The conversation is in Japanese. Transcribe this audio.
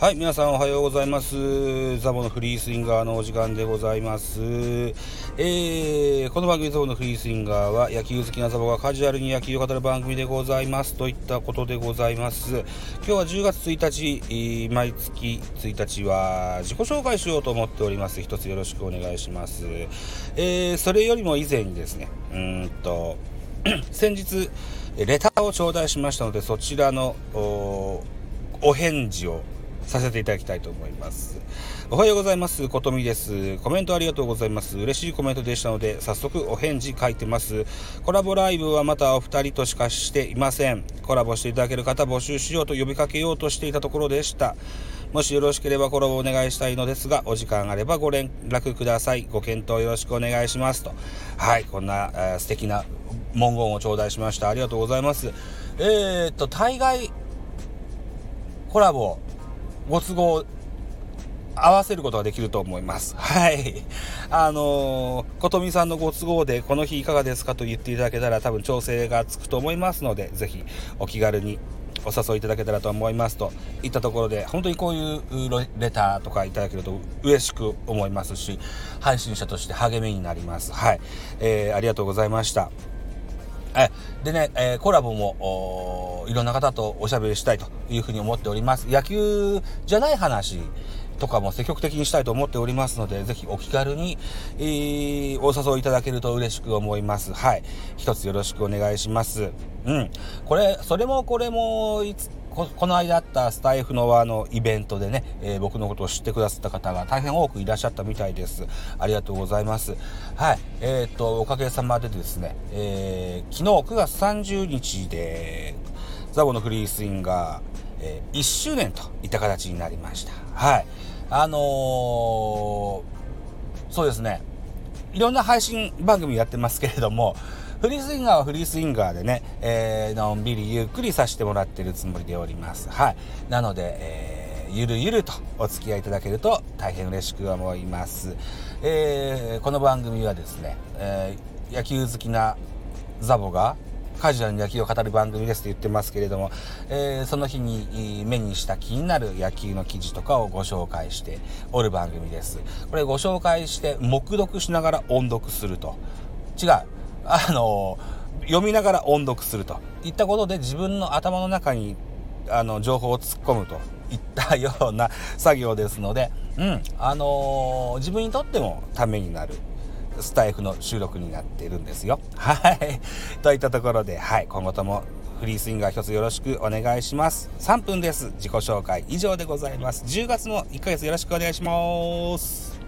はい、皆さんおはようございます。ザボのフリースインガーのお時間でございます。えー、この番組ザボのフリースインガーは野球好きなザボがカジュアルに野球を語る番組でございます。といったことでございます。今日は10月1日、毎月1日は自己紹介しようと思っております。一つよろしくお願いします。えー、それよりも以前にですね、うんと、先日、レターを頂戴しましたので、そちらのお返事をさせていただきたいと思います。おはようございます。ことみです。コメントありがとうございます。嬉しいコメントでしたので、早速お返事書いてます。コラボライブはまたお二人としかしていません。コラボしていただける方募集しようと呼びかけようとしていたところでした。もしよろしければコラボお願いしたいのですが、お時間あればご連絡ください。ご検討よろしくお願いしますと。はい、こんな、えー、素敵な文言を頂戴しました。ありがとうございます。えー、っと、大概、コラボご都合合わせることができると思います。はい。あのー、ことみさんのご都合でこの日いかがですかと言っていただけたら多分調整がつくと思いますので、ぜひお気軽にお誘いいただけたらと思いますといったところで、本当にこういうレターとかいただけると嬉しく思いますし、配信者として励みになります。はい。えー、ありがとうございました。えでね、えー、コラボもいろんな方とおしゃべりしたいというふうに思っております。野球じゃない話とかも積極的にしたいと思っておりますので、ぜひお気軽に、えー、お誘いいただけると嬉しく思います。はい。一つよろしくお願いします。うん。これ、それもこれも、いつ、この間あったスタイフのあのイベントでね、えー、僕のことを知ってくださった方が大変多くいらっしゃったみたいです。ありがとうございます。はい。えー、っと、おかげさまでですね、えー、昨日9月30日で、ザボのフリースインガー、えー、1周年といった形になりました。はい。あのー、そうですね、いろんな配信番組やってますけれども、フリースインガーはフリースインガーでね、えー、のんびりゆっくりさせてもらってるつもりでおります。はい。なので、えー、ゆるゆるとお付き合いいただけると大変嬉しく思います。えー、この番組はですね、えー、野球好きなザボがカジュアルに野球を語る番組ですと言ってますけれども、えー、その日に目にした気になる野球の記事とかをご紹介しておる番組です。これご紹介して黙読しながら音読すると。違う。あの読みながら音読するといったことで自分の頭の中にあの情報を突っ込むといったような作業ですので、うんあのー、自分にとってもためになるスタイフの収録になっているんですよ。はい。といったところで、はい、今後ともフリースインガー一つよろしくお願いします。3分です。自己紹介以上でございます。10月も1ヶ月よろしくお願いします。